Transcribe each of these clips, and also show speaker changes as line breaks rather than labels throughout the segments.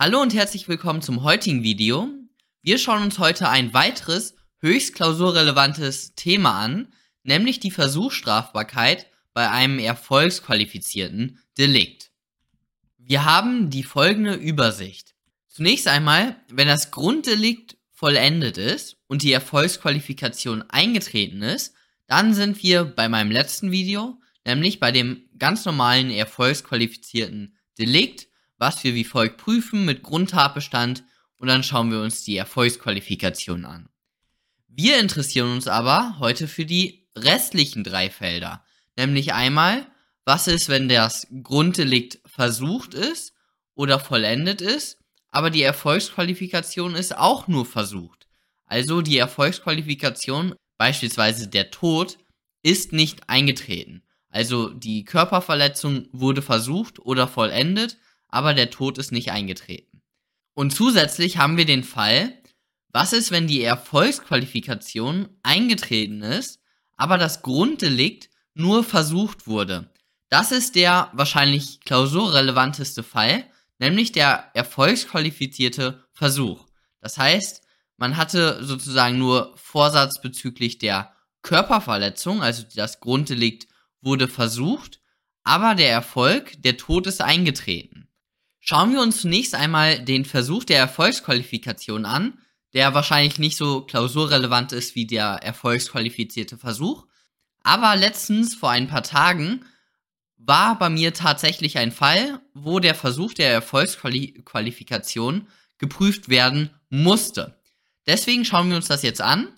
Hallo und herzlich willkommen zum heutigen Video. Wir schauen uns heute ein weiteres höchst klausurrelevantes Thema an, nämlich die Versuchsstrafbarkeit bei einem erfolgsqualifizierten Delikt. Wir haben die folgende Übersicht. Zunächst einmal, wenn das Grunddelikt vollendet ist und die Erfolgsqualifikation eingetreten ist, dann sind wir bei meinem letzten Video, nämlich bei dem ganz normalen erfolgsqualifizierten Delikt was wir wie folgt prüfen mit Grundtatbestand und dann schauen wir uns die Erfolgsqualifikation an. Wir interessieren uns aber heute für die restlichen drei Felder, nämlich einmal, was ist, wenn das Grunddelikt versucht ist oder vollendet ist, aber die Erfolgsqualifikation ist auch nur versucht. Also die Erfolgsqualifikation, beispielsweise der Tod, ist nicht eingetreten. Also die Körperverletzung wurde versucht oder vollendet, aber der Tod ist nicht eingetreten. Und zusätzlich haben wir den Fall, was ist, wenn die Erfolgsqualifikation eingetreten ist, aber das Grunddelikt nur versucht wurde? Das ist der wahrscheinlich klausurrelevanteste Fall, nämlich der erfolgsqualifizierte Versuch. Das heißt, man hatte sozusagen nur Vorsatz bezüglich der Körperverletzung, also das Grunddelikt wurde versucht, aber der Erfolg, der Tod ist eingetreten. Schauen wir uns zunächst einmal den Versuch der Erfolgsqualifikation an, der wahrscheinlich nicht so klausurrelevant ist wie der erfolgsqualifizierte Versuch. Aber letztens, vor ein paar Tagen, war bei mir tatsächlich ein Fall, wo der Versuch der Erfolgsqualifikation geprüft werden musste. Deswegen schauen wir uns das jetzt an.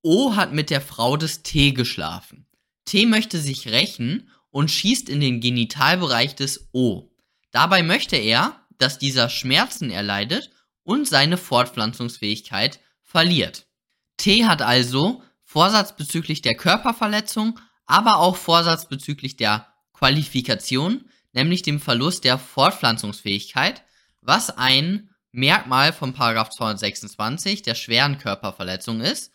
O hat mit der Frau des T geschlafen. T möchte sich rächen und schießt in den Genitalbereich des O. Dabei möchte er, dass dieser Schmerzen erleidet und seine Fortpflanzungsfähigkeit verliert. T hat also Vorsatz bezüglich der Körperverletzung, aber auch Vorsatz bezüglich der Qualifikation, nämlich dem Verlust der Fortpflanzungsfähigkeit, was ein Merkmal von 226 der schweren Körperverletzung ist,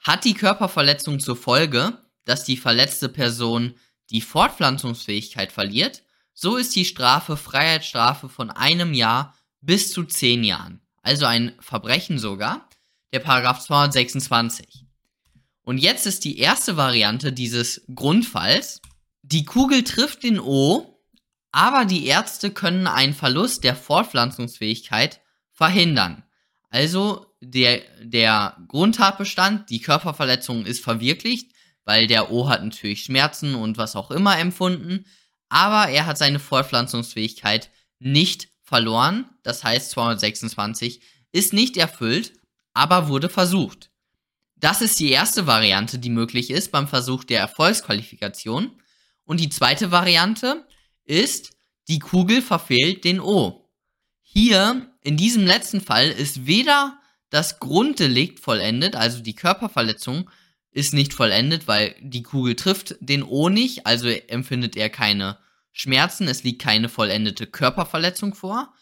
hat die Körperverletzung zur Folge, dass die verletzte Person die Fortpflanzungsfähigkeit verliert, so ist die Strafe Freiheitsstrafe von einem Jahr bis zu zehn Jahren. Also ein Verbrechen sogar, der Paragraph 226. Und jetzt ist die erste Variante dieses Grundfalls. Die Kugel trifft den O, aber die Ärzte können einen Verlust der Fortpflanzungsfähigkeit verhindern. Also der, der Grundtatbestand, die Körperverletzung ist verwirklicht, weil der O hat natürlich Schmerzen und was auch immer empfunden aber er hat seine Fortpflanzungsfähigkeit nicht verloren. Das heißt, 226 ist nicht erfüllt, aber wurde versucht. Das ist die erste Variante, die möglich ist beim Versuch der Erfolgsqualifikation. Und die zweite Variante ist, die Kugel verfehlt den O. Hier, in diesem letzten Fall, ist weder das Grunddelikt vollendet, also die Körperverletzung, ist nicht vollendet, weil die Kugel trifft den O nicht, also empfindet er keine Schmerzen, es liegt keine vollendete Körperverletzung vor.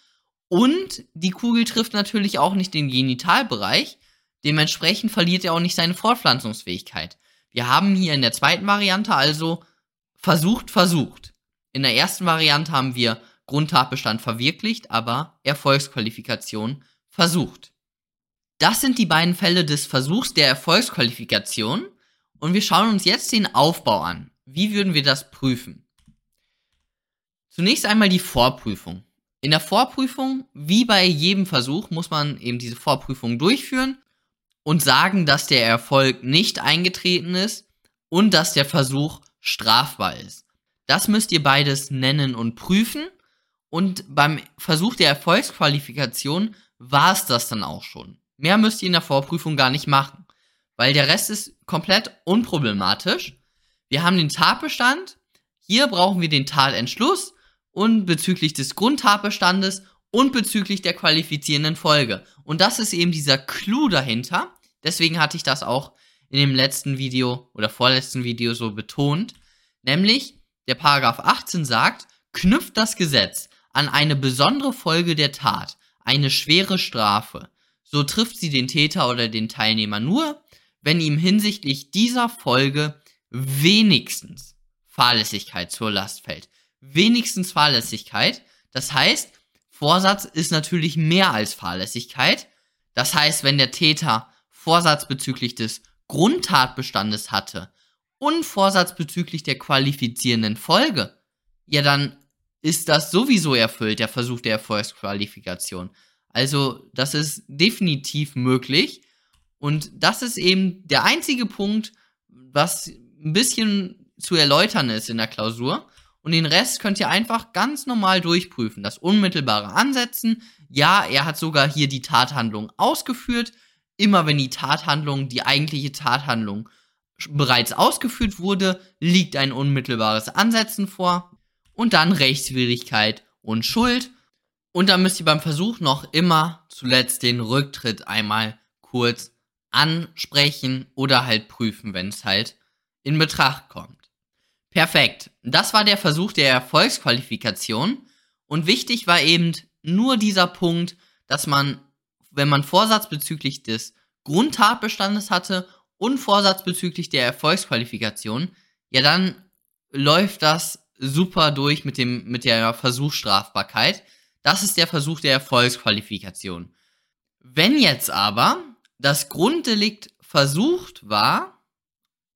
Und die Kugel trifft natürlich auch nicht den Genitalbereich, dementsprechend verliert er auch nicht seine Fortpflanzungsfähigkeit. Wir haben hier in der zweiten Variante also versucht, versucht. In der ersten Variante haben wir Grundtatbestand verwirklicht, aber Erfolgsqualifikation versucht. Das sind die beiden Fälle des Versuchs der Erfolgsqualifikation und wir schauen uns jetzt den Aufbau an. Wie würden wir das prüfen? Zunächst einmal die Vorprüfung. In der Vorprüfung, wie bei jedem Versuch, muss man eben diese Vorprüfung durchführen und sagen, dass der Erfolg nicht eingetreten ist und dass der Versuch strafbar ist. Das müsst ihr beides nennen und prüfen. Und beim Versuch der Erfolgsqualifikation war es das dann auch schon. Mehr müsst ihr in der Vorprüfung gar nicht machen, weil der Rest ist komplett unproblematisch. Wir haben den Tatbestand, hier brauchen wir den Tatentschluss und bezüglich des Grundtatbestandes und bezüglich der qualifizierenden Folge. Und das ist eben dieser Clou dahinter. Deswegen hatte ich das auch in dem letzten Video oder vorletzten Video so betont. Nämlich, der Paragraph 18 sagt, knüpft das Gesetz an eine besondere Folge der Tat, eine schwere Strafe, so trifft sie den Täter oder den Teilnehmer nur, wenn ihm hinsichtlich dieser Folge wenigstens Fahrlässigkeit zur Last fällt. Wenigstens Fahrlässigkeit. Das heißt, Vorsatz ist natürlich mehr als Fahrlässigkeit. Das heißt, wenn der Täter Vorsatz bezüglich des Grundtatbestandes hatte und Vorsatz bezüglich der qualifizierenden Folge, ja, dann ist das sowieso erfüllt, der Versuch der Erfolgsqualifikation. Also, das ist definitiv möglich. Und das ist eben der einzige Punkt, was ein bisschen zu erläutern ist in der Klausur. Und den Rest könnt ihr einfach ganz normal durchprüfen. Das unmittelbare Ansetzen. Ja, er hat sogar hier die Tathandlung ausgeführt. Immer wenn die Tathandlung, die eigentliche Tathandlung bereits ausgeführt wurde, liegt ein unmittelbares Ansetzen vor. Und dann Rechtswidrigkeit und Schuld. Und dann müsst ihr beim Versuch noch immer zuletzt den Rücktritt einmal kurz ansprechen oder halt prüfen, wenn es halt in Betracht kommt. Perfekt. Das war der Versuch der Erfolgsqualifikation. Und wichtig war eben nur dieser Punkt, dass man, wenn man Vorsatz bezüglich des Grundtatbestandes hatte und Vorsatz bezüglich der Erfolgsqualifikation, ja dann läuft das super durch mit dem, mit der Versuchsstrafbarkeit. Das ist der Versuch der Erfolgsqualifikation. Wenn jetzt aber das Grunddelikt versucht war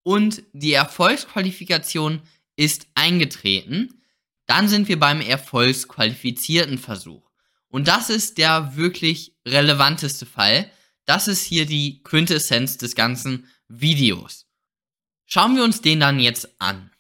und die Erfolgsqualifikation ist eingetreten, dann sind wir beim erfolgsqualifizierten Versuch. Und das ist der wirklich relevanteste Fall. Das ist hier die Quintessenz des ganzen Videos. Schauen wir uns den dann jetzt an.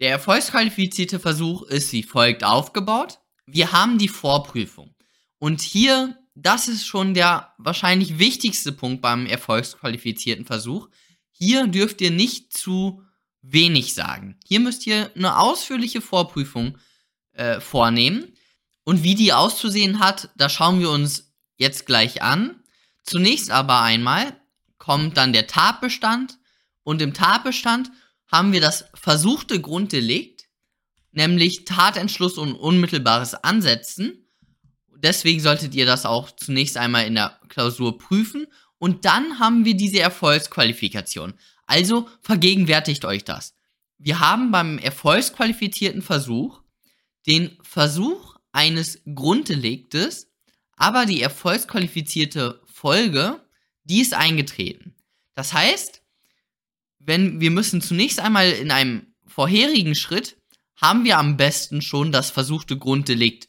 Der erfolgsqualifizierte Versuch ist wie folgt aufgebaut wir haben die Vorprüfung. Und hier, das ist schon der wahrscheinlich wichtigste Punkt beim erfolgsqualifizierten Versuch. Hier dürft ihr nicht zu wenig sagen. Hier müsst ihr eine ausführliche Vorprüfung äh, vornehmen. Und wie die auszusehen hat, da schauen wir uns jetzt gleich an. Zunächst aber einmal kommt dann der Tatbestand und im Tatbestand haben wir das versuchte Grunddelikt nämlich Tatentschluss und unmittelbares Ansetzen. Deswegen solltet ihr das auch zunächst einmal in der Klausur prüfen. Und dann haben wir diese Erfolgsqualifikation. Also vergegenwärtigt euch das. Wir haben beim erfolgsqualifizierten Versuch den Versuch eines Grunddeliktes, aber die erfolgsqualifizierte Folge, die ist eingetreten. Das heißt, wenn wir müssen zunächst einmal in einem vorherigen Schritt haben wir am besten schon das versuchte Grunddelikt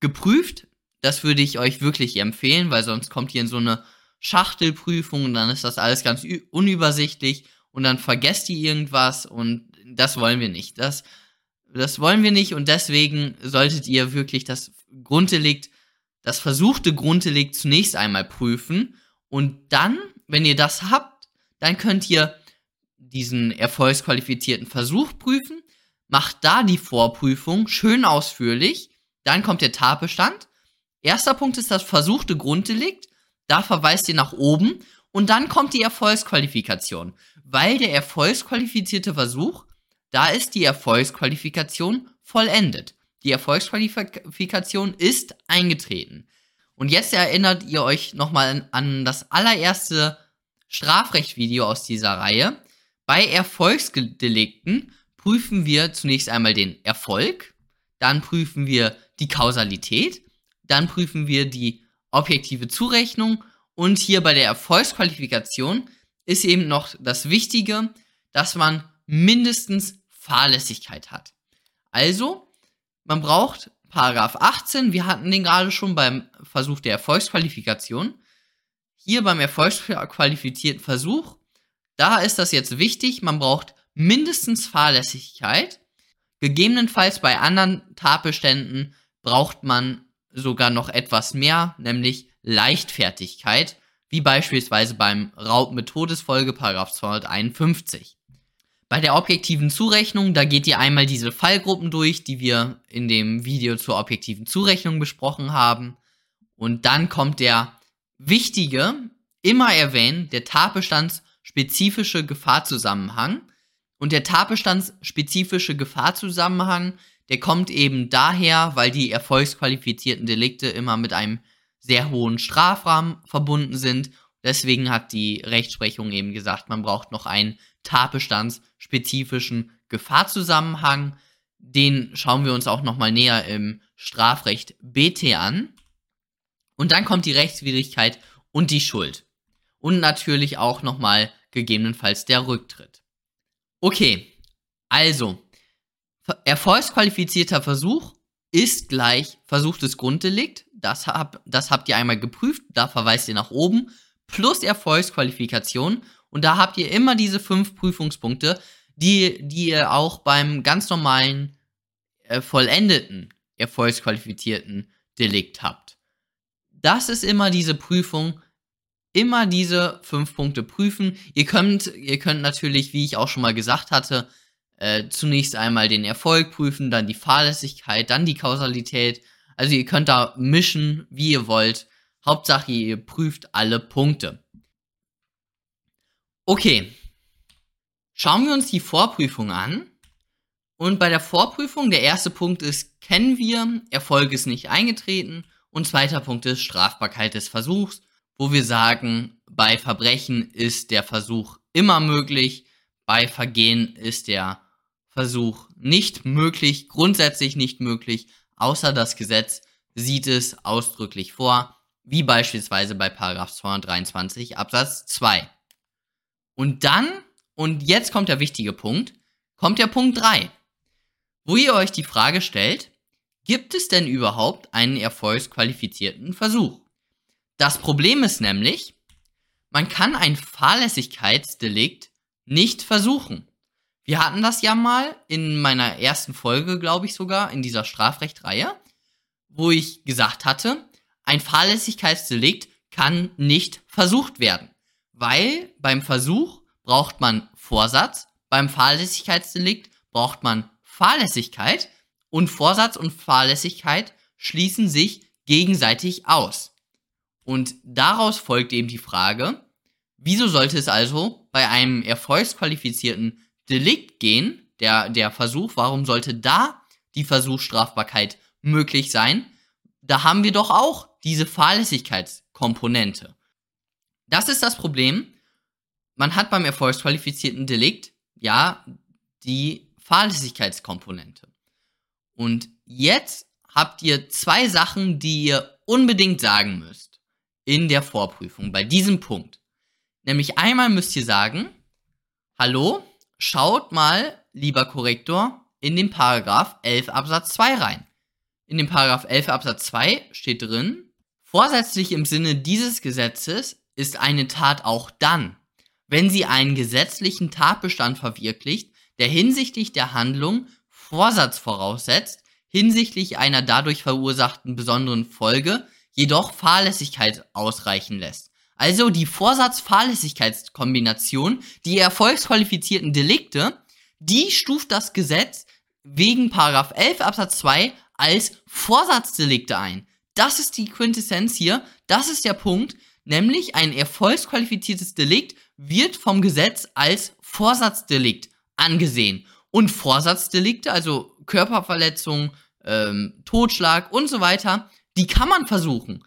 geprüft. Das würde ich euch wirklich empfehlen, weil sonst kommt ihr in so eine Schachtelprüfung und dann ist das alles ganz unübersichtlich und dann vergesst ihr irgendwas und das wollen wir nicht. Das, das wollen wir nicht und deswegen solltet ihr wirklich das Grunddelikt, das versuchte Grunddelikt zunächst einmal prüfen und dann, wenn ihr das habt, dann könnt ihr diesen erfolgsqualifizierten Versuch prüfen macht da die Vorprüfung schön ausführlich. Dann kommt der Tatbestand. Erster Punkt ist das versuchte Grunddelikt. Da verweist ihr nach oben. Und dann kommt die Erfolgsqualifikation. Weil der erfolgsqualifizierte Versuch, da ist die Erfolgsqualifikation vollendet. Die Erfolgsqualifikation ist eingetreten. Und jetzt erinnert ihr euch nochmal an das allererste Strafrechtvideo aus dieser Reihe. Bei Erfolgsdelikten prüfen wir zunächst einmal den Erfolg, dann prüfen wir die Kausalität, dann prüfen wir die objektive Zurechnung und hier bei der Erfolgsqualifikation ist eben noch das Wichtige, dass man mindestens Fahrlässigkeit hat. Also, man braucht Paragraph 18, wir hatten den gerade schon beim Versuch der Erfolgsqualifikation. Hier beim erfolgsqualifizierten Versuch, da ist das jetzt wichtig, man braucht mindestens Fahrlässigkeit. Gegebenenfalls bei anderen Tatbeständen braucht man sogar noch etwas mehr, nämlich Leichtfertigkeit, wie beispielsweise beim Raub mit Todesfolge 251. Bei der objektiven Zurechnung, da geht ihr einmal diese Fallgruppen durch, die wir in dem Video zur objektiven Zurechnung besprochen haben. Und dann kommt der wichtige, immer erwähnen, der tatbestandsspezifische Gefahrzusammenhang. Und der tatbestandsspezifische Gefahrzusammenhang, der kommt eben daher, weil die erfolgsqualifizierten Delikte immer mit einem sehr hohen Strafrahmen verbunden sind. Deswegen hat die Rechtsprechung eben gesagt, man braucht noch einen tatbestandsspezifischen Gefahrzusammenhang. Den schauen wir uns auch nochmal näher im Strafrecht BT an. Und dann kommt die Rechtswidrigkeit und die Schuld. Und natürlich auch nochmal gegebenenfalls der Rücktritt. Okay, also, erfolgsqualifizierter Versuch ist gleich versuchtes Grunddelikt. Das, hab, das habt ihr einmal geprüft, da verweist ihr nach oben. Plus Erfolgsqualifikation. Und da habt ihr immer diese fünf Prüfungspunkte, die, die ihr auch beim ganz normalen äh, vollendeten erfolgsqualifizierten Delikt habt. Das ist immer diese Prüfung, immer diese fünf Punkte prüfen. Ihr könnt, ihr könnt natürlich, wie ich auch schon mal gesagt hatte, äh, zunächst einmal den Erfolg prüfen, dann die Fahrlässigkeit, dann die Kausalität. Also ihr könnt da mischen, wie ihr wollt. Hauptsache, ihr prüft alle Punkte. Okay. Schauen wir uns die Vorprüfung an. Und bei der Vorprüfung, der erste Punkt ist, kennen wir, Erfolg ist nicht eingetreten. Und zweiter Punkt ist Strafbarkeit des Versuchs, wo wir sagen, bei Verbrechen ist der Versuch immer möglich, bei Vergehen ist der Versuch nicht möglich, grundsätzlich nicht möglich, außer das Gesetz sieht es ausdrücklich vor, wie beispielsweise bei 223 Absatz 2. Und dann, und jetzt kommt der wichtige Punkt, kommt der Punkt 3, wo ihr euch die Frage stellt, gibt es denn überhaupt einen erfolgsqualifizierten Versuch? Das Problem ist nämlich, man kann ein Fahrlässigkeitsdelikt nicht versuchen. Wir hatten das ja mal in meiner ersten Folge, glaube ich sogar, in dieser Strafrechtreihe, wo ich gesagt hatte, ein Fahrlässigkeitsdelikt kann nicht versucht werden, weil beim Versuch braucht man Vorsatz, beim Fahrlässigkeitsdelikt braucht man Fahrlässigkeit und Vorsatz und Fahrlässigkeit schließen sich gegenseitig aus. Und daraus folgt eben die Frage, wieso sollte es also bei einem erfolgsqualifizierten Delikt gehen, der, der Versuch, warum sollte da die Versuchsstrafbarkeit möglich sein? Da haben wir doch auch diese Fahrlässigkeitskomponente. Das ist das Problem. Man hat beim erfolgsqualifizierten Delikt ja die Fahrlässigkeitskomponente. Und jetzt habt ihr zwei Sachen, die ihr unbedingt sagen müsst in der Vorprüfung bei diesem Punkt. Nämlich einmal müsst ihr sagen, hallo, Schaut mal, lieber Korrektor, in den Paragraph 11 Absatz 2 rein. In dem Paragraph 11 Absatz 2 steht drin, vorsätzlich im Sinne dieses Gesetzes ist eine Tat auch dann, wenn sie einen gesetzlichen Tatbestand verwirklicht, der hinsichtlich der Handlung Vorsatz voraussetzt, hinsichtlich einer dadurch verursachten besonderen Folge jedoch Fahrlässigkeit ausreichen lässt. Also die Vorsatz-Fahrlässigkeitskombination, die erfolgsqualifizierten Delikte, die stuft das Gesetz wegen Paragraph 11 Absatz 2 als Vorsatzdelikte ein. Das ist die Quintessenz hier, das ist der Punkt, nämlich ein erfolgsqualifiziertes Delikt wird vom Gesetz als Vorsatzdelikt angesehen. Und Vorsatzdelikte, also Körperverletzung, ähm, Totschlag und so weiter, die kann man versuchen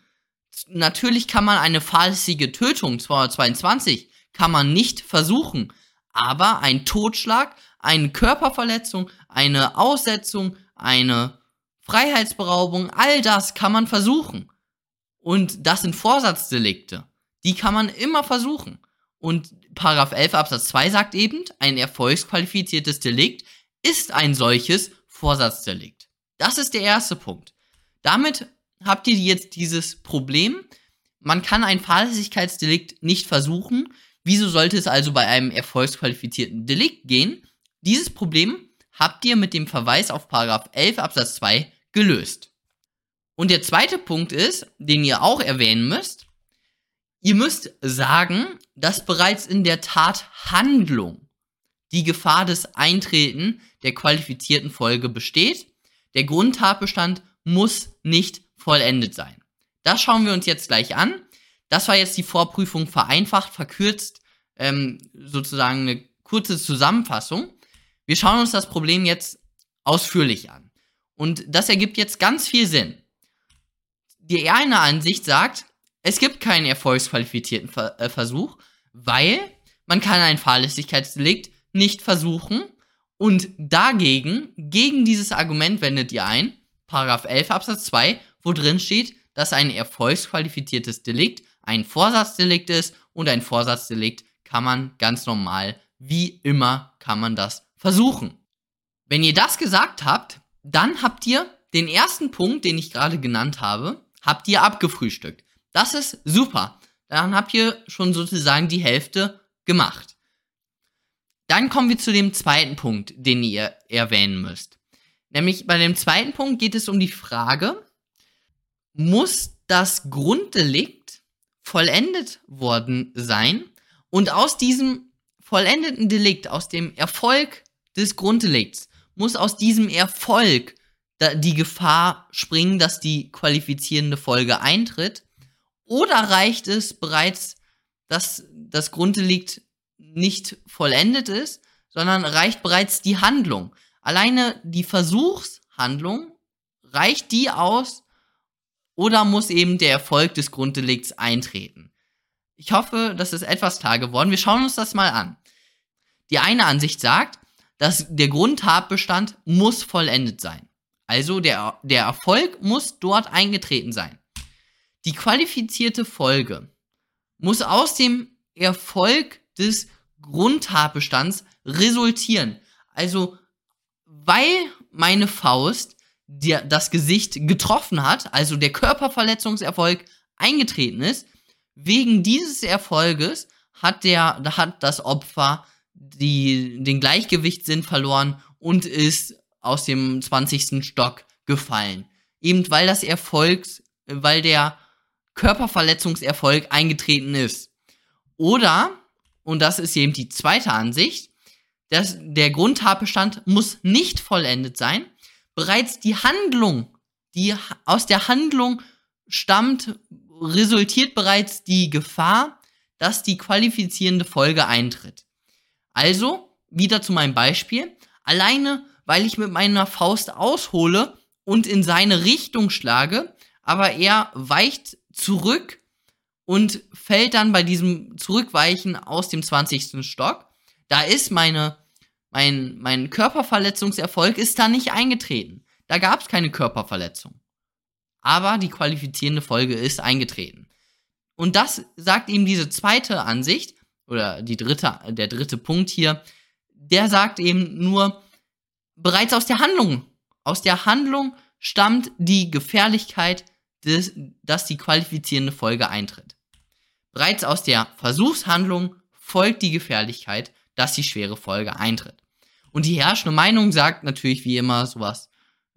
natürlich kann man eine fahrlässige Tötung 222 kann man nicht versuchen, aber ein Totschlag, eine Körperverletzung, eine Aussetzung, eine Freiheitsberaubung, all das kann man versuchen. Und das sind Vorsatzdelikte. Die kann man immer versuchen. Und Paragraph 11 Absatz 2 sagt eben, ein erfolgsqualifiziertes Delikt ist ein solches Vorsatzdelikt. Das ist der erste Punkt. Damit habt ihr jetzt dieses Problem, man kann ein Fahrlässigkeitsdelikt nicht versuchen. Wieso sollte es also bei einem erfolgsqualifizierten Delikt gehen? Dieses Problem habt ihr mit dem Verweis auf 11 Absatz 2 gelöst. Und der zweite Punkt ist, den ihr auch erwähnen müsst, ihr müsst sagen, dass bereits in der Tathandlung die Gefahr des Eintreten der qualifizierten Folge besteht. Der Grundtatbestand muss nicht vollendet sein. Das schauen wir uns jetzt gleich an. Das war jetzt die Vorprüfung vereinfacht, verkürzt, ähm, sozusagen eine kurze Zusammenfassung. Wir schauen uns das Problem jetzt ausführlich an. Und das ergibt jetzt ganz viel Sinn. Die eine Ansicht sagt, es gibt keinen erfolgsqualifizierten äh, Versuch, weil man kann ein Fahrlässigkeitsdelikt nicht versuchen Und dagegen, gegen dieses Argument wendet ihr ein, Paragraph 11 Absatz 2, wo drin steht, dass ein erfolgsqualifiziertes Delikt ein Vorsatzdelikt ist und ein Vorsatzdelikt kann man ganz normal, wie immer, kann man das versuchen. Wenn ihr das gesagt habt, dann habt ihr den ersten Punkt, den ich gerade genannt habe, habt ihr abgefrühstückt. Das ist super. Dann habt ihr schon sozusagen die Hälfte gemacht. Dann kommen wir zu dem zweiten Punkt, den ihr erwähnen müsst. Nämlich bei dem zweiten Punkt geht es um die Frage, muss das Grunddelikt vollendet worden sein und aus diesem vollendeten Delikt, aus dem Erfolg des Grunddelikts, muss aus diesem Erfolg die Gefahr springen, dass die qualifizierende Folge eintritt? Oder reicht es bereits, dass das Grunddelikt nicht vollendet ist, sondern reicht bereits die Handlung? Alleine die Versuchshandlung, reicht die aus oder muss eben der Erfolg des Grunddelikts eintreten? Ich hoffe, das ist etwas klar geworden. Wir schauen uns das mal an. Die eine Ansicht sagt, dass der Grundtatbestand muss vollendet sein. Also der, der Erfolg muss dort eingetreten sein. Die qualifizierte Folge muss aus dem Erfolg des Grundtatbestands resultieren. Also, weil meine Faust der, das Gesicht getroffen hat, also der Körperverletzungserfolg eingetreten ist, wegen dieses Erfolges hat der, hat das Opfer die, den Gleichgewichtssinn verloren und ist aus dem 20. Stock gefallen. Eben weil das Erfolgs, weil der Körperverletzungserfolg eingetreten ist. Oder, und das ist eben die zweite Ansicht, dass der Grundtatbestand muss nicht vollendet sein. Bereits die Handlung, die aus der Handlung stammt, resultiert bereits die Gefahr, dass die qualifizierende Folge eintritt. Also, wieder zu meinem Beispiel. Alleine, weil ich mit meiner Faust aushole und in seine Richtung schlage, aber er weicht zurück und fällt dann bei diesem Zurückweichen aus dem 20. Stock. Da ist meine, mein, mein Körperverletzungserfolg ist da nicht eingetreten. Da gab es keine Körperverletzung. Aber die qualifizierende Folge ist eingetreten. Und das sagt ihm diese zweite Ansicht, oder die dritte, der dritte Punkt hier, der sagt eben nur, bereits aus der Handlung, aus der Handlung stammt die Gefährlichkeit, des, dass die qualifizierende Folge eintritt. Bereits aus der Versuchshandlung folgt die Gefährlichkeit, dass die schwere Folge eintritt. Und die herrschende Meinung sagt natürlich wie immer sowas,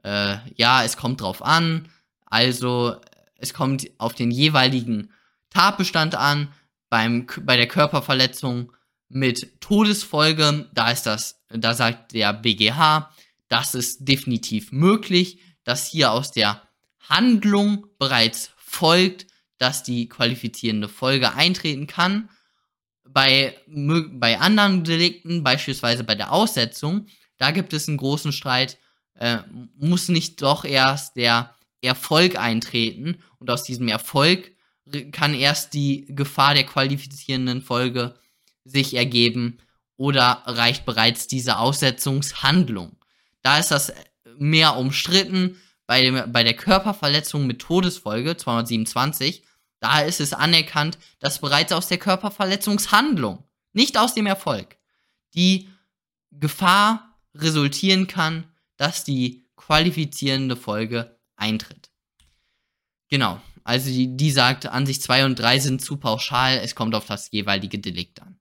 äh, ja, es kommt drauf an, also es kommt auf den jeweiligen Tatbestand an, beim, bei der Körperverletzung mit Todesfolge, da ist das, da sagt der BGH, das ist definitiv möglich, dass hier aus der Handlung bereits folgt, dass die qualifizierende Folge eintreten kann. Bei, bei anderen Delikten, beispielsweise bei der Aussetzung, da gibt es einen großen Streit, äh, muss nicht doch erst der Erfolg eintreten und aus diesem Erfolg kann erst die Gefahr der qualifizierenden Folge sich ergeben oder reicht bereits diese Aussetzungshandlung. Da ist das mehr umstritten. Bei, dem, bei der Körperverletzung mit Todesfolge 227, da ist es anerkannt, dass bereits aus der Körperverletzungshandlung, nicht aus dem Erfolg, die Gefahr resultieren kann, dass die qualifizierende Folge eintritt. Genau. Also die, die sagt, Ansicht 2 und 3 sind zu pauschal, es kommt auf das jeweilige Delikt an.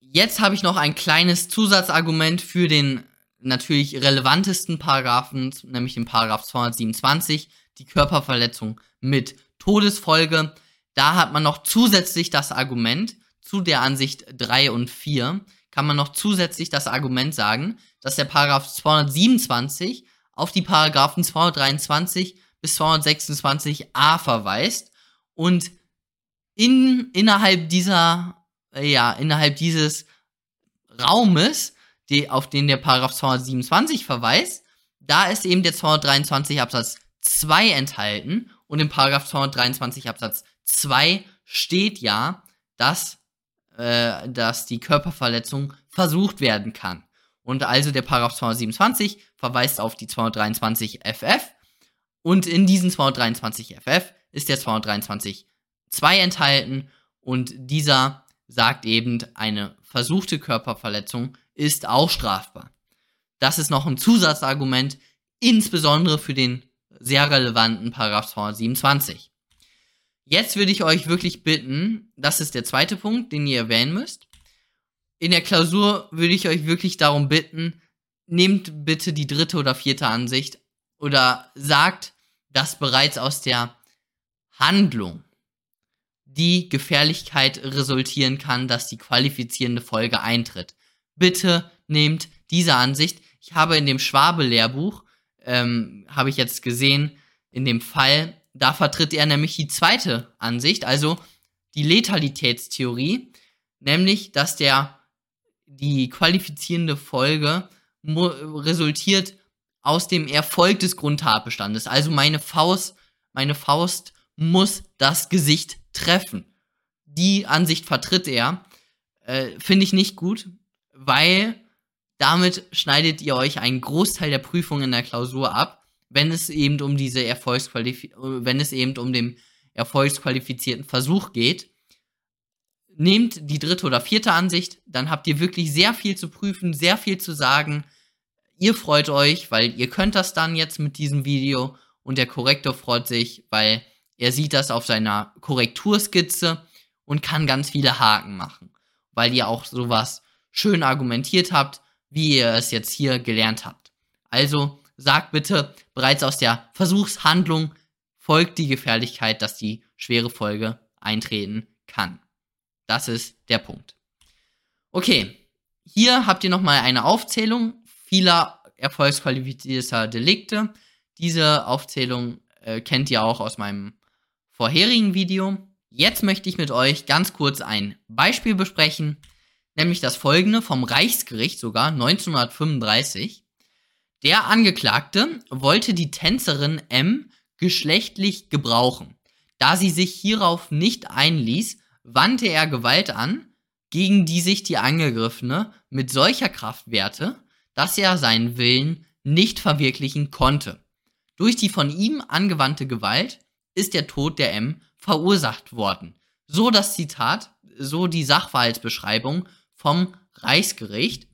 Jetzt habe ich noch ein kleines Zusatzargument für den natürlich relevantesten Paragraphen, nämlich den Paragraph 227, die Körperverletzung mit Todesfolge. Da hat man noch zusätzlich das Argument zu der Ansicht 3 und 4, kann man noch zusätzlich das Argument sagen, dass der Paragraph 227 auf die Paragraphen 223 bis 226a verweist und in, innerhalb dieser, äh, ja, innerhalb dieses Raumes, die, auf den der Paragraph 227 verweist, da ist eben der 223 Absatz 2 enthalten und im Paragraph 223 Absatz 2 steht ja, dass, äh, dass die Körperverletzung versucht werden kann. Und also der Paragraph 227 verweist auf die 223 FF. Und in diesen 223 FF ist der 223 2 enthalten. Und dieser sagt eben, eine versuchte Körperverletzung ist auch strafbar. Das ist noch ein Zusatzargument, insbesondere für den sehr relevanten Paragraph 227. Jetzt würde ich euch wirklich bitten, das ist der zweite Punkt, den ihr erwähnen müsst. In der Klausur würde ich euch wirklich darum bitten, nehmt bitte die dritte oder vierte Ansicht oder sagt, dass bereits aus der Handlung die Gefährlichkeit resultieren kann, dass die qualifizierende Folge eintritt. Bitte nehmt diese Ansicht. Ich habe in dem Schwabe-Lehrbuch, ähm, habe ich jetzt gesehen, in dem Fall, da vertritt er nämlich die zweite Ansicht, also die Letalitätstheorie, nämlich, dass der die qualifizierende Folge resultiert aus dem Erfolg des Grundtatbestandes. Also meine Faust, meine Faust muss das Gesicht treffen. Die Ansicht vertritt er. Äh, Finde ich nicht gut, weil damit schneidet ihr euch einen Großteil der Prüfung in der Klausur ab, wenn es eben um diese Erfolgsqualif wenn es eben um den erfolgsqualifizierten Versuch geht. Nehmt die dritte oder vierte Ansicht, dann habt ihr wirklich sehr viel zu prüfen, sehr viel zu sagen. Ihr freut euch, weil ihr könnt das dann jetzt mit diesem Video und der Korrektor freut sich, weil er sieht das auf seiner Korrekturskizze und kann ganz viele Haken machen, weil ihr auch sowas schön argumentiert habt, wie ihr es jetzt hier gelernt habt. Also sagt bitte, bereits aus der Versuchshandlung folgt die Gefährlichkeit, dass die schwere Folge eintreten kann. Das ist der Punkt. Okay, hier habt ihr nochmal eine Aufzählung vieler erfolgsqualifizierter Delikte. Diese Aufzählung äh, kennt ihr auch aus meinem vorherigen Video. Jetzt möchte ich mit euch ganz kurz ein Beispiel besprechen, nämlich das folgende vom Reichsgericht sogar 1935. Der Angeklagte wollte die Tänzerin M geschlechtlich gebrauchen. Da sie sich hierauf nicht einließ, wandte er Gewalt an, gegen die sich die Angegriffene mit solcher Kraft wehrte, dass er seinen Willen nicht verwirklichen konnte. Durch die von ihm angewandte Gewalt ist der Tod der M verursacht worden. So das Zitat, so die Sachverhaltsbeschreibung vom Reichsgericht.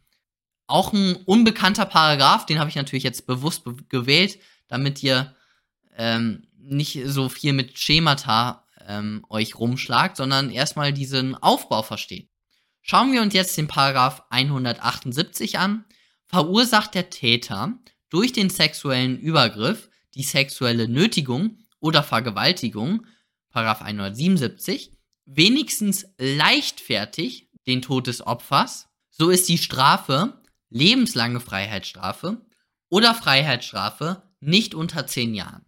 Auch ein unbekannter Paragraph, den habe ich natürlich jetzt bewusst be gewählt, damit ihr ähm, nicht so viel mit Schemata ähm, euch rumschlagt, sondern erstmal diesen Aufbau versteht. Schauen wir uns jetzt den Paragraph 178 an. Verursacht der Täter durch den sexuellen Übergriff die sexuelle Nötigung oder Vergewaltigung, Paragraph 177, wenigstens leichtfertig den Tod des Opfers, so ist die Strafe lebenslange Freiheitsstrafe oder Freiheitsstrafe nicht unter 10 Jahren.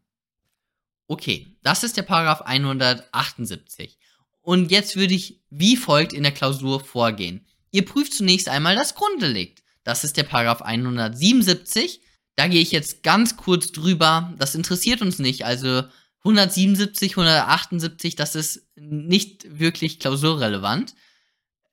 Okay, das ist der Paragraph 178. Und jetzt würde ich wie folgt in der Klausur vorgehen. Ihr prüft zunächst einmal das Grunddelikt. Das ist der Paragraph 177. Da gehe ich jetzt ganz kurz drüber. Das interessiert uns nicht. Also 177, 178, das ist nicht wirklich klausurrelevant.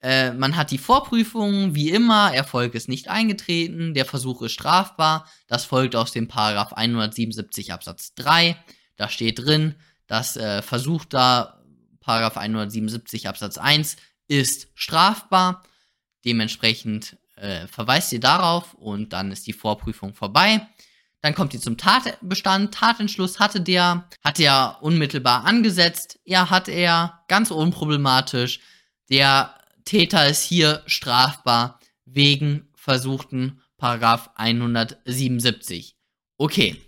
Äh, man hat die Vorprüfung, wie immer, Erfolg ist nicht eingetreten, der Versuch ist strafbar. Das folgt aus dem Paragraph 177 Absatz 3. Da steht drin, dass äh, versuchter Paragraph 177 Absatz 1 ist strafbar. Dementsprechend äh, verweist ihr darauf und dann ist die Vorprüfung vorbei. Dann kommt ihr zum Tatbestand. Tatentschluss hatte der, hat er unmittelbar angesetzt. Ja, hat er, ganz unproblematisch. Der Täter ist hier strafbar wegen versuchten Paragraph 177. Okay.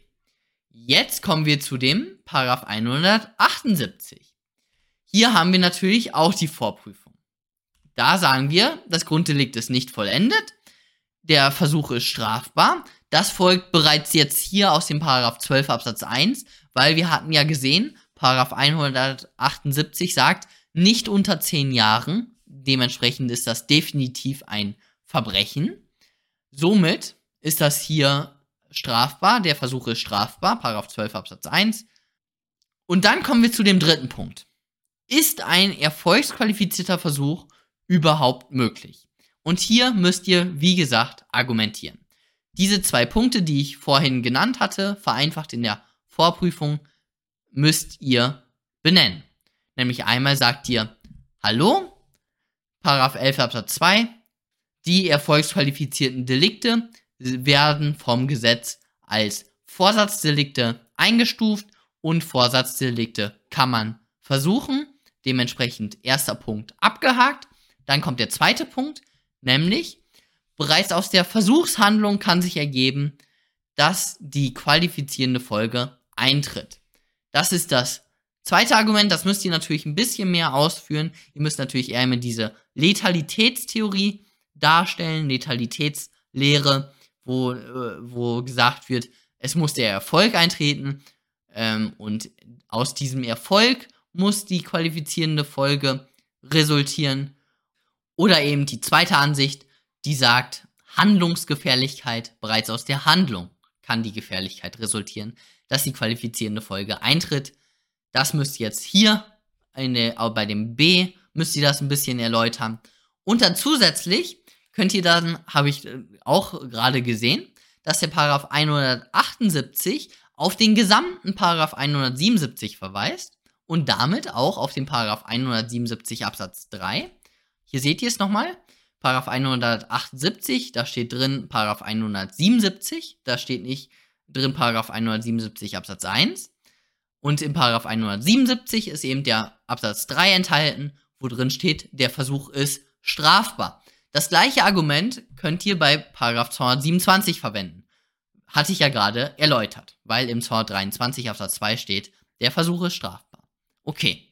Jetzt kommen wir zu dem Paragraph 178. Hier haben wir natürlich auch die Vorprüfung. Da sagen wir, das Grunddelikt ist nicht vollendet, der Versuch ist strafbar, das folgt bereits jetzt hier aus dem Paragraph 12 Absatz 1, weil wir hatten ja gesehen, Paragraph 178 sagt, nicht unter 10 Jahren, dementsprechend ist das definitiv ein Verbrechen. Somit ist das hier strafbar, der Versuch ist strafbar, Paragraph 12 Absatz 1. Und dann kommen wir zu dem dritten Punkt. Ist ein erfolgsqualifizierter Versuch überhaupt möglich? Und hier müsst ihr, wie gesagt, argumentieren. Diese zwei Punkte, die ich vorhin genannt hatte, vereinfacht in der Vorprüfung, müsst ihr benennen. Nämlich einmal sagt ihr, hallo, 11 Absatz 2, die erfolgsqualifizierten Delikte werden vom Gesetz als Vorsatzdelikte eingestuft und Vorsatzdelikte kann man versuchen. Dementsprechend erster Punkt abgehakt. Dann kommt der zweite Punkt, nämlich bereits aus der Versuchshandlung kann sich ergeben, dass die qualifizierende Folge eintritt. Das ist das zweite Argument, das müsst ihr natürlich ein bisschen mehr ausführen. Ihr müsst natürlich eher mit diese Letalitätstheorie darstellen, Letalitätslehre, wo, äh, wo gesagt wird, es muss der Erfolg eintreten ähm, und aus diesem Erfolg muss die qualifizierende Folge resultieren. Oder eben die zweite Ansicht, die sagt, Handlungsgefährlichkeit bereits aus der Handlung kann die Gefährlichkeit resultieren, dass die qualifizierende Folge eintritt. Das müsst ihr jetzt hier der, bei dem B müsst ihr das ein bisschen erläutern. Und dann zusätzlich könnt ihr dann, habe ich äh, auch gerade gesehen, dass der Paragraph 178 auf den gesamten Paragraph 177 verweist und damit auch auf den Paragraph 177 Absatz 3. Hier seht ihr es nochmal. Paragraph 178, da steht drin Paragraph 177, da steht nicht drin Paragraph 177 Absatz 1. Und im Paragraph 177 ist eben der Absatz 3 enthalten, wo drin steht, der Versuch ist strafbar. Das gleiche Argument könnt ihr bei Paragraph 227 verwenden. Hatte ich ja gerade erläutert, weil im 223 Absatz 2 steht, der Versuch ist strafbar. Okay.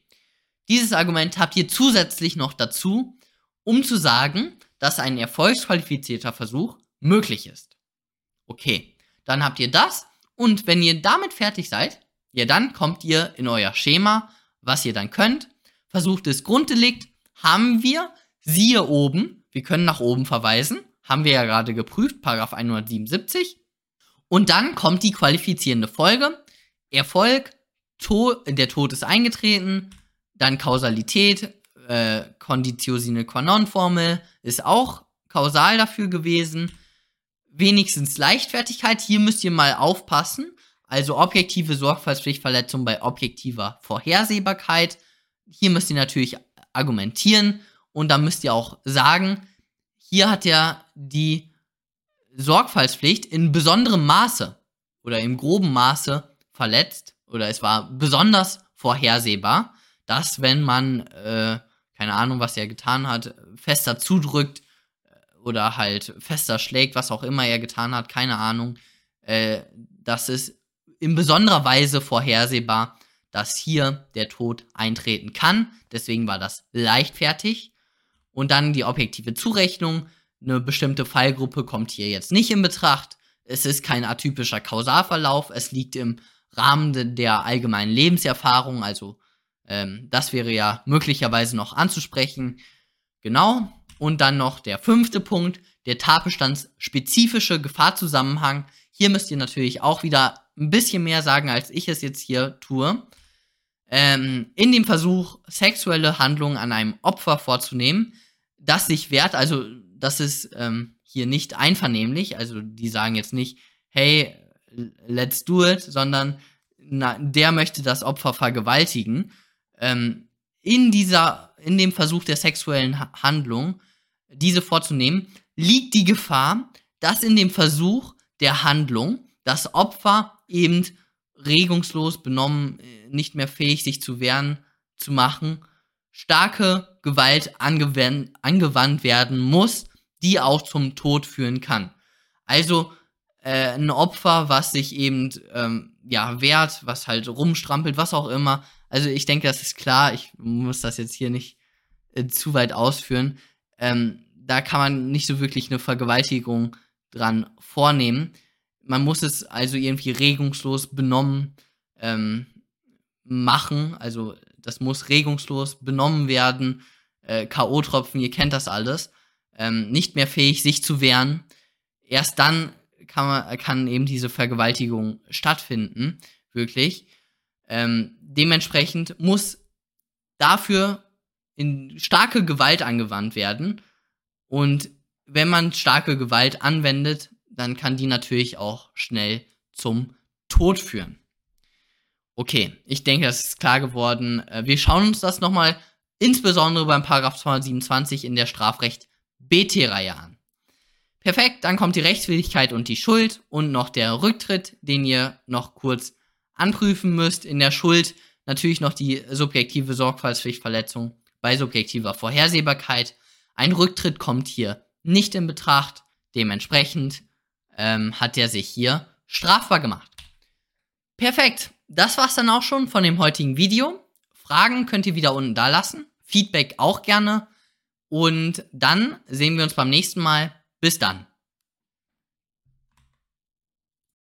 Dieses Argument habt ihr zusätzlich noch dazu, um zu sagen, dass ein erfolgsqualifizierter Versuch möglich ist. Okay, dann habt ihr das und wenn ihr damit fertig seid, ja dann kommt ihr in euer Schema, was ihr dann könnt. Versuchtes Grunddelikt haben wir, siehe oben, wir können nach oben verweisen. Haben wir ja gerade geprüft, Paragraph 177. Und dann kommt die qualifizierende Folge. Erfolg, Tod, der Tod ist eingetreten, dann Kausalität, äh, Conditio sine qua non Formel ist auch kausal dafür gewesen. Wenigstens Leichtfertigkeit, hier müsst ihr mal aufpassen. Also objektive Sorgfaltspflichtverletzung bei objektiver Vorhersehbarkeit. Hier müsst ihr natürlich argumentieren und da müsst ihr auch sagen, hier hat er die Sorgfaltspflicht in besonderem Maße oder im groben Maße verletzt oder es war besonders vorhersehbar, dass wenn man, äh, keine Ahnung, was er getan hat, fester zudrückt äh, oder halt fester schlägt, was auch immer er getan hat, keine Ahnung, äh, das ist in besonderer Weise vorhersehbar, dass hier der Tod eintreten kann. Deswegen war das leichtfertig. Und dann die objektive Zurechnung. Eine bestimmte Fallgruppe kommt hier jetzt nicht in Betracht. Es ist kein atypischer Kausalverlauf. Es liegt im Rahmen der allgemeinen Lebenserfahrung. Also ähm, das wäre ja möglicherweise noch anzusprechen. Genau. Und dann noch der fünfte Punkt, der tatbestandsspezifische Gefahrzusammenhang. Hier müsst ihr natürlich auch wieder ein bisschen mehr sagen, als ich es jetzt hier tue. Ähm, in dem Versuch, sexuelle Handlungen an einem Opfer vorzunehmen, das sich wehrt, also das ist ähm, hier nicht einvernehmlich, also die sagen jetzt nicht, hey, let's do it, sondern na, der möchte das Opfer vergewaltigen. Ähm, in dieser, in dem Versuch der sexuellen Handlung, diese vorzunehmen, liegt die Gefahr, dass in dem Versuch der Handlung das Opfer eben regungslos benommen, äh, nicht mehr fähig, sich zu wehren, zu machen starke Gewalt angewandt, werden muss, die auch zum Tod führen kann. Also äh, ein Opfer, was sich eben ähm, ja wehrt, was halt rumstrampelt, was auch immer. Also ich denke, das ist klar. Ich muss das jetzt hier nicht äh, zu weit ausführen. Ähm, da kann man nicht so wirklich eine Vergewaltigung dran vornehmen. Man muss es also irgendwie regungslos benommen ähm, machen. Also das muss regungslos benommen werden. Äh, K.O.-Tropfen, ihr kennt das alles. Ähm, nicht mehr fähig, sich zu wehren. Erst dann kann, man, kann eben diese Vergewaltigung stattfinden, wirklich. Ähm, dementsprechend muss dafür in starke Gewalt angewandt werden. Und wenn man starke Gewalt anwendet, dann kann die natürlich auch schnell zum Tod führen. Okay, ich denke, das ist klar geworden. Äh, wir schauen uns das nochmal insbesondere beim Paragraph 227 in der Strafrecht BT-Reihe an. Perfekt, dann kommt die Rechtswidrigkeit und die Schuld und noch der Rücktritt, den ihr noch kurz anprüfen müsst. In der Schuld natürlich noch die subjektive Sorgfaltspflichtverletzung bei subjektiver Vorhersehbarkeit. Ein Rücktritt kommt hier nicht in Betracht. Dementsprechend ähm, hat er sich hier strafbar gemacht. Perfekt. Das war's dann auch schon von dem heutigen Video. Fragen könnt ihr wieder unten da lassen. Feedback auch gerne. Und dann sehen wir uns beim nächsten Mal. Bis dann.